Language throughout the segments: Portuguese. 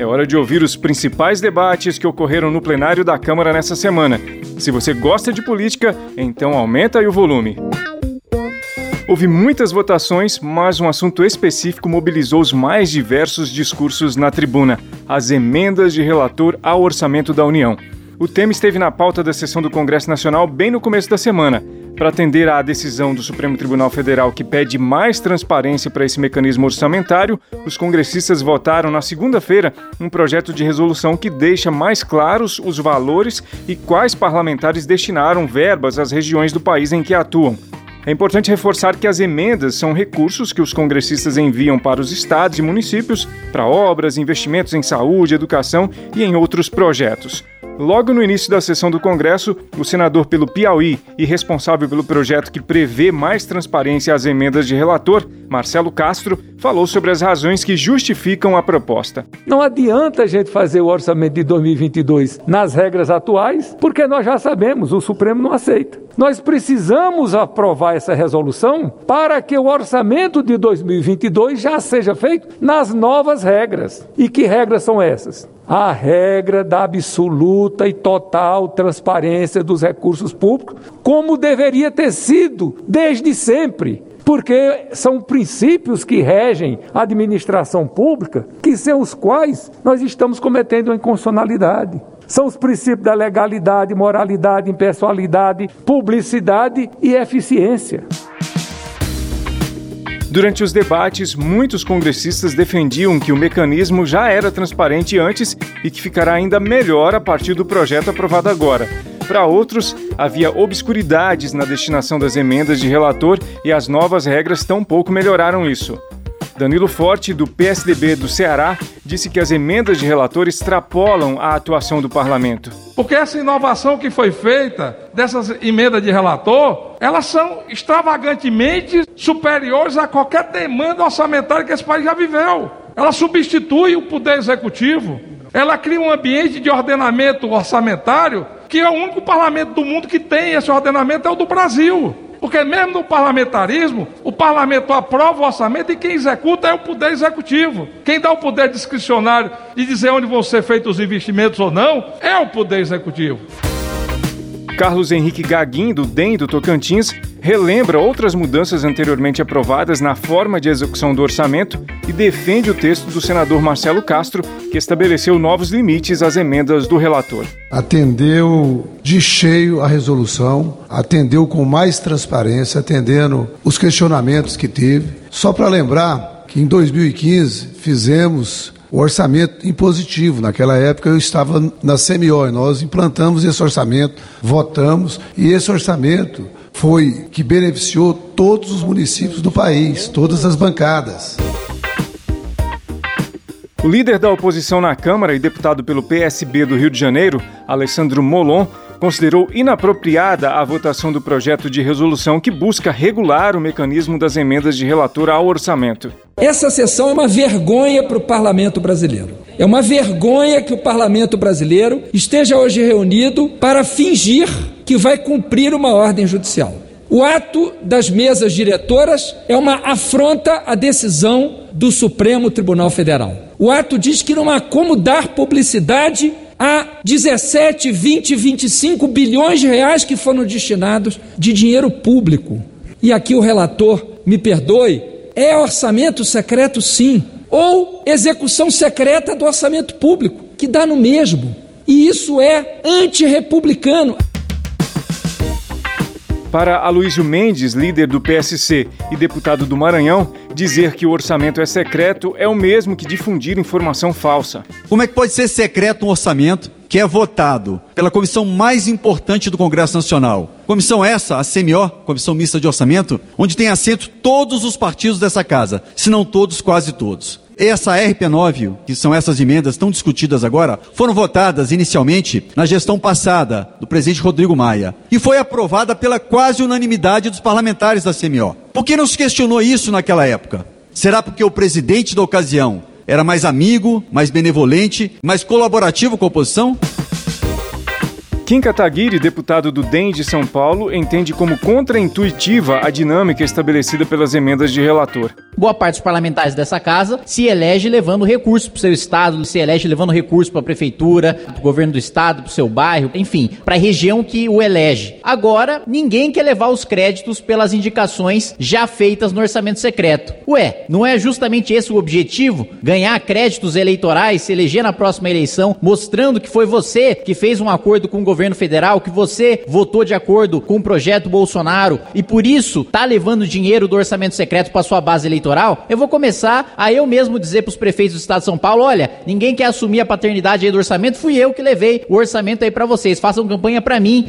É hora de ouvir os principais debates que ocorreram no plenário da Câmara nessa semana. Se você gosta de política, então aumenta aí o volume. Houve muitas votações, mas um assunto específico mobilizou os mais diversos discursos na tribuna: as emendas de relator ao orçamento da União. O tema esteve na pauta da sessão do Congresso Nacional bem no começo da semana. Para atender à decisão do Supremo Tribunal Federal que pede mais transparência para esse mecanismo orçamentário, os congressistas votaram na segunda-feira um projeto de resolução que deixa mais claros os valores e quais parlamentares destinaram verbas às regiões do país em que atuam. É importante reforçar que as emendas são recursos que os congressistas enviam para os estados e municípios para obras, investimentos em saúde, educação e em outros projetos. Logo no início da sessão do Congresso, o senador pelo Piauí e responsável pelo projeto que prevê mais transparência às emendas de relator, Marcelo Castro, falou sobre as razões que justificam a proposta. Não adianta a gente fazer o orçamento de 2022 nas regras atuais, porque nós já sabemos, o Supremo não aceita. Nós precisamos aprovar essa resolução para que o orçamento de 2022 já seja feito nas novas regras. E que regras são essas? a regra da absoluta e total transparência dos recursos públicos, como deveria ter sido desde sempre. Porque são princípios que regem a administração pública, que sem os quais nós estamos cometendo uma inconstitucionalidade. São os princípios da legalidade, moralidade, impessoalidade, publicidade e eficiência. Durante os debates, muitos congressistas defendiam que o mecanismo já era transparente antes e que ficará ainda melhor a partir do projeto aprovado agora. Para outros, havia obscuridades na destinação das emendas de relator e as novas regras tampouco melhoraram isso. Danilo Forte, do PSDB do Ceará, disse que as emendas de relator extrapolam a atuação do parlamento. Porque essa inovação que foi feita dessas emendas de relator, elas são extravagantemente superiores a qualquer demanda orçamentária que esse país já viveu. Ela substitui o poder executivo. Ela cria um ambiente de ordenamento orçamentário que é o único parlamento do mundo que tem esse ordenamento é o do Brasil. Porque mesmo no parlamentarismo, o parlamento aprova o orçamento e quem executa é o poder executivo. Quem dá o poder discricionário de dizer onde vão ser feitos os investimentos ou não é o poder executivo. Carlos Henrique Gaguin, do DEM do Tocantins, relembra outras mudanças anteriormente aprovadas na forma de execução do orçamento e defende o texto do senador Marcelo Castro, que estabeleceu novos limites às emendas do relator. Atendeu de cheio a resolução, atendeu com mais transparência, atendendo os questionamentos que teve. Só para lembrar que em 2015 fizemos o orçamento impositivo. Naquela época eu estava na CMO e nós implantamos esse orçamento, votamos e esse orçamento foi que beneficiou todos os municípios do país, todas as bancadas. O líder da oposição na Câmara e deputado pelo PSB do Rio de Janeiro, Alessandro Molon, considerou inapropriada a votação do projeto de resolução que busca regular o mecanismo das emendas de relator ao orçamento. Essa sessão é uma vergonha para o parlamento brasileiro. É uma vergonha que o parlamento brasileiro esteja hoje reunido para fingir que vai cumprir uma ordem judicial. O ato das mesas diretoras é uma afronta à decisão do Supremo Tribunal Federal. O ato diz que não há como dar publicidade a 17, 20, 25 bilhões de reais que foram destinados de dinheiro público. E aqui o relator, me perdoe, é orçamento secreto sim, ou execução secreta do orçamento público, que dá no mesmo. E isso é antirrepublicano. Para Aloysio Mendes, líder do PSC e deputado do Maranhão, dizer que o orçamento é secreto é o mesmo que difundir informação falsa. Como é que pode ser secreto um orçamento que é votado pela comissão mais importante do Congresso Nacional? Comissão essa, a CMO, Comissão Mista de Orçamento, onde tem assento todos os partidos dessa casa, se não todos, quase todos. Essa RP9, que são essas emendas tão discutidas agora, foram votadas inicialmente na gestão passada do presidente Rodrigo Maia e foi aprovada pela quase unanimidade dos parlamentares da CMO. Por que não se questionou isso naquela época? Será porque o presidente da ocasião era mais amigo, mais benevolente, mais colaborativo com a oposição? Kim Kataguiri, deputado do DEM de São Paulo, entende como contraintuitiva a dinâmica estabelecida pelas emendas de relator. Boa parte dos parlamentares dessa casa se elege levando recurso para o seu estado, se elege levando recurso para a prefeitura, para o governo do estado, para o seu bairro, enfim, para a região que o elege. Agora, ninguém quer levar os créditos pelas indicações já feitas no orçamento secreto. Ué, não é justamente esse o objetivo? Ganhar créditos eleitorais, se eleger na próxima eleição, mostrando que foi você que fez um acordo com o governo governo federal, que você votou de acordo com o projeto Bolsonaro e por isso tá levando dinheiro do orçamento secreto para sua base eleitoral, eu vou começar a eu mesmo dizer para os prefeitos do estado de São Paulo, olha, ninguém quer assumir a paternidade aí do orçamento, fui eu que levei o orçamento aí para vocês, façam campanha para mim.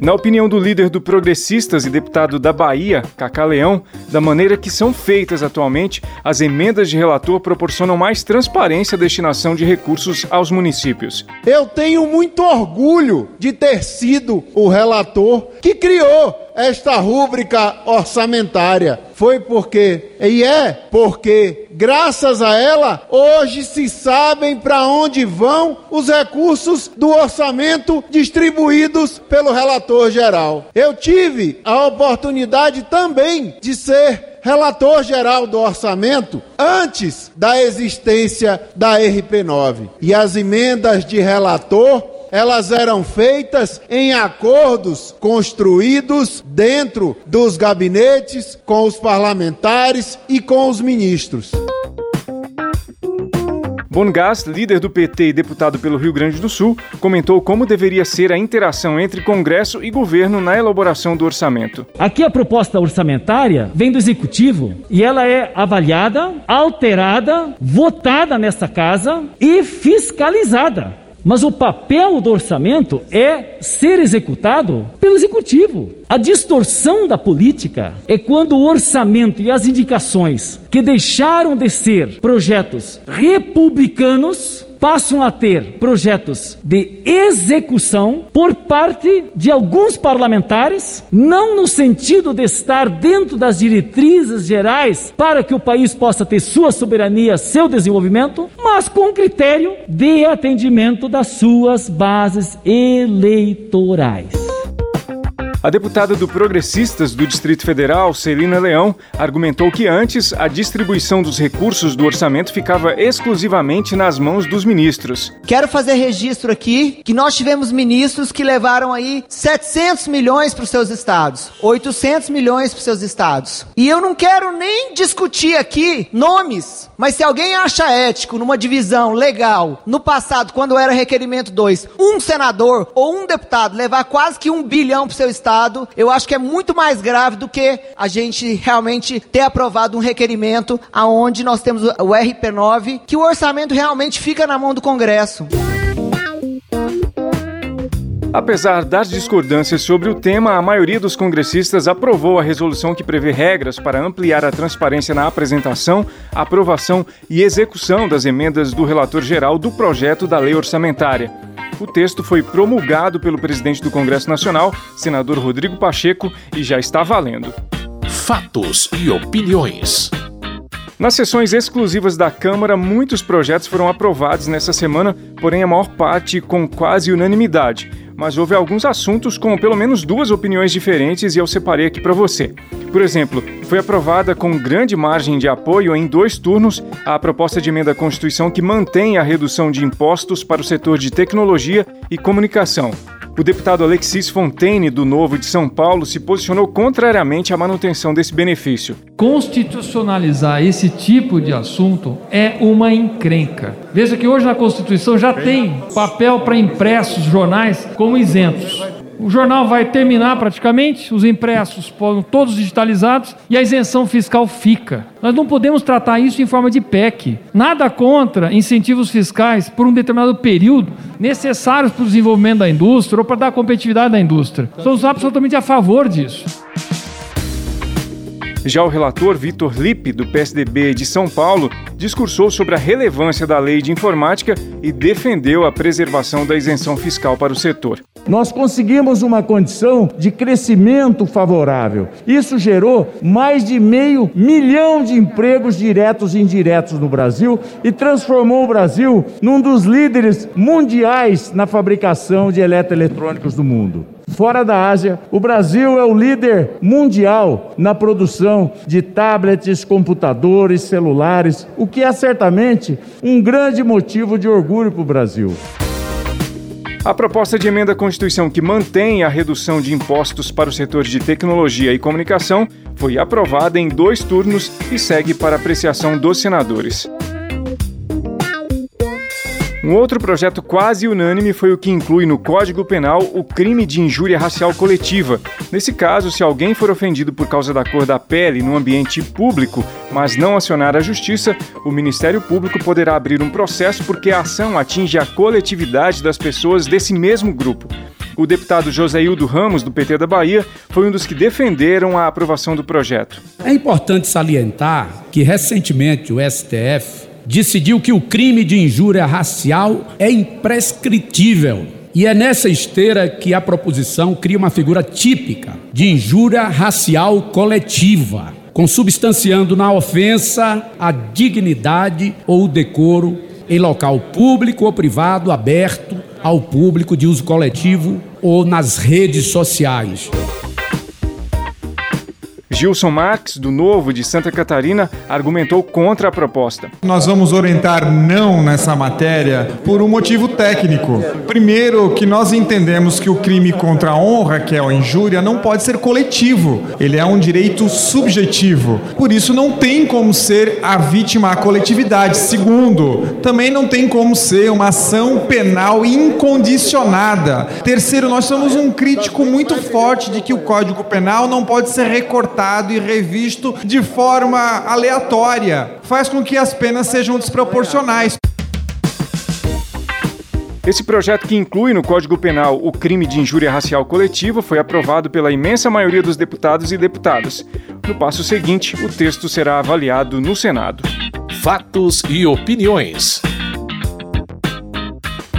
Na opinião do líder do Progressistas e deputado da Bahia, Cacá Leão, da maneira que são feitas atualmente, as emendas de relator proporcionam mais transparência à destinação de recursos aos municípios. Eu tenho muito orgulho de ter sido o relator que criou esta rúbrica orçamentária. Foi porque, e é porque, graças a ela, hoje se sabem para onde vão os recursos do orçamento distribuídos pelo relator geral. Eu tive a oportunidade também de ser relator geral do orçamento antes da existência da RP9. E as emendas de relator elas eram feitas em acordos construídos dentro dos gabinetes com os parlamentares e com os ministros. Bongás, líder do PT e deputado pelo Rio Grande do Sul, comentou como deveria ser a interação entre Congresso e governo na elaboração do orçamento. Aqui a proposta orçamentária vem do executivo e ela é avaliada, alterada, votada nesta casa e fiscalizada. Mas o papel do orçamento é ser executado pelo executivo. A distorção da política é quando o orçamento e as indicações que deixaram de ser projetos republicanos passam a ter projetos de execução por parte de alguns parlamentares, não no sentido de estar dentro das diretrizes gerais para que o país possa ter sua soberania, seu desenvolvimento, mas com critério de atendimento das suas bases eleitorais. A deputada do Progressistas do Distrito Federal, Celina Leão, argumentou que antes a distribuição dos recursos do orçamento ficava exclusivamente nas mãos dos ministros. Quero fazer registro aqui que nós tivemos ministros que levaram aí 700 milhões para os seus estados, 800 milhões para os seus estados. E eu não quero nem discutir aqui nomes, mas se alguém acha ético numa divisão legal, no passado, quando era requerimento 2, um senador ou um deputado levar quase que um bilhão para o seu estado, Eu acho que é muito mais grave do que a gente realmente ter aprovado um requerimento aonde nós temos o RP9, que o orçamento realmente fica na mão do Congresso. Apesar das discordâncias sobre o tema, a maioria dos congressistas aprovou a resolução que prevê regras para ampliar a transparência na apresentação, aprovação e execução das emendas do relator geral do projeto da lei orçamentária. O texto foi promulgado pelo presidente do Congresso Nacional, senador Rodrigo Pacheco, e já está valendo. Fatos e opiniões. Nas sessões exclusivas da Câmara, muitos projetos foram aprovados nessa semana, porém a maior parte com quase unanimidade mas houve alguns assuntos com pelo menos duas opiniões diferentes e eu separei aqui para você. Por exemplo, foi aprovada com grande margem de apoio em dois turnos a proposta de emenda à Constituição que mantém a redução de impostos para o setor de tecnologia e comunicação. O deputado Alexis Fontaine, do Novo de São Paulo, se posicionou contrariamente à manutenção desse benefício. Constitucionalizar esse tipo de assunto é uma encrenca. Veja que hoje na Constituição já tem papel para impressos jornais como isentos. O jornal vai terminar praticamente, os impressos foram todos digitalizados e a isenção fiscal fica. Nós não podemos tratar isso em forma de PEC. Nada contra incentivos fiscais por um determinado período necessários para o desenvolvimento da indústria ou para dar competitividade da indústria. Somos absolutamente a favor disso. Já o relator Vitor Lippe, do PSDB de São Paulo, discursou sobre a relevância da lei de informática e defendeu a preservação da isenção fiscal para o setor. Nós conseguimos uma condição de crescimento favorável. Isso gerou mais de meio milhão de empregos diretos e indiretos no Brasil e transformou o Brasil num dos líderes mundiais na fabricação de eletroeletrônicos do mundo. Fora da Ásia, o Brasil é o líder mundial na produção de tablets, computadores, celulares, o que é certamente um grande motivo de orgulho para o Brasil. A proposta de emenda à Constituição que mantém a redução de impostos para o setor de tecnologia e comunicação foi aprovada em dois turnos e segue para apreciação dos senadores. Um outro projeto quase unânime foi o que inclui no Código Penal o crime de injúria racial coletiva. Nesse caso, se alguém for ofendido por causa da cor da pele no ambiente público, mas não acionar a justiça, o Ministério Público poderá abrir um processo porque a ação atinge a coletividade das pessoas desse mesmo grupo. O deputado Joséildo Ramos, do PT da Bahia, foi um dos que defenderam a aprovação do projeto. É importante salientar que recentemente o STF decidiu que o crime de injúria racial é imprescritível. E é nessa esteira que a proposição cria uma figura típica de injúria racial coletiva, consubstanciando na ofensa a dignidade ou o decoro em local público ou privado aberto ao público de uso coletivo ou nas redes sociais. Gilson Marques, do Novo de Santa Catarina, argumentou contra a proposta. Nós vamos orientar não nessa matéria por um motivo técnico. Primeiro, que nós entendemos que o crime contra a honra, que é a injúria, não pode ser coletivo. Ele é um direito subjetivo. Por isso, não tem como ser a vítima a coletividade. Segundo, também não tem como ser uma ação penal incondicionada. Terceiro, nós somos um crítico muito forte de que o Código Penal não pode ser recortado e revisto de forma aleatória. Faz com que as penas sejam desproporcionais. Esse projeto, que inclui no Código Penal o crime de injúria racial coletiva, foi aprovado pela imensa maioria dos deputados e deputadas. No passo seguinte, o texto será avaliado no Senado. Fatos e opiniões.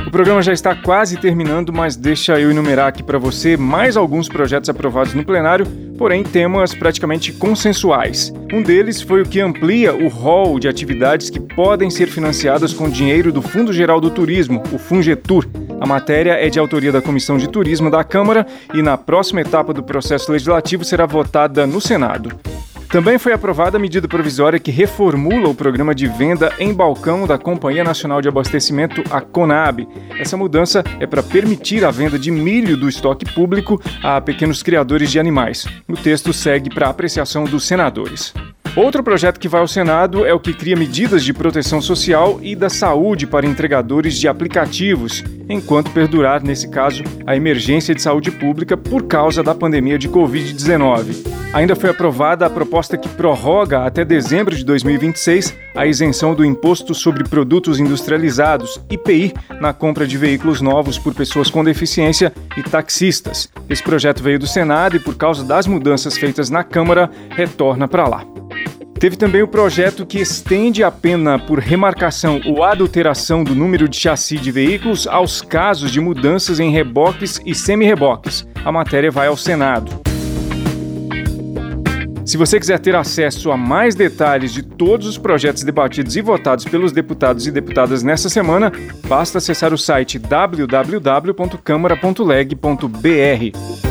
O programa já está quase terminando, mas deixa eu enumerar aqui para você mais alguns projetos aprovados no plenário, porém temas praticamente consensuais. Um deles foi o que amplia o rol de atividades que podem ser financiadas com dinheiro do Fundo Geral do Turismo, o Fungetur. A matéria é de autoria da Comissão de Turismo da Câmara e na próxima etapa do processo legislativo será votada no Senado. Também foi aprovada a medida provisória que reformula o programa de venda em balcão da Companhia Nacional de Abastecimento, a CONAB. Essa mudança é para permitir a venda de milho do estoque público a pequenos criadores de animais. O texto segue para apreciação dos senadores. Outro projeto que vai ao Senado é o que cria medidas de proteção social e da saúde para entregadores de aplicativos, enquanto perdurar, nesse caso, a emergência de saúde pública por causa da pandemia de Covid-19. Ainda foi aprovada a proposta que prorroga até dezembro de 2026 a isenção do Imposto sobre Produtos Industrializados, IPI, na compra de veículos novos por pessoas com deficiência e taxistas. Esse projeto veio do Senado e, por causa das mudanças feitas na Câmara, retorna para lá. Teve também o projeto que estende a pena por remarcação ou adulteração do número de chassi de veículos aos casos de mudanças em reboques e semi-reboques. A matéria vai ao Senado. Se você quiser ter acesso a mais detalhes de todos os projetos debatidos e votados pelos deputados e deputadas nessa semana, basta acessar o site www.câmara.leg.br.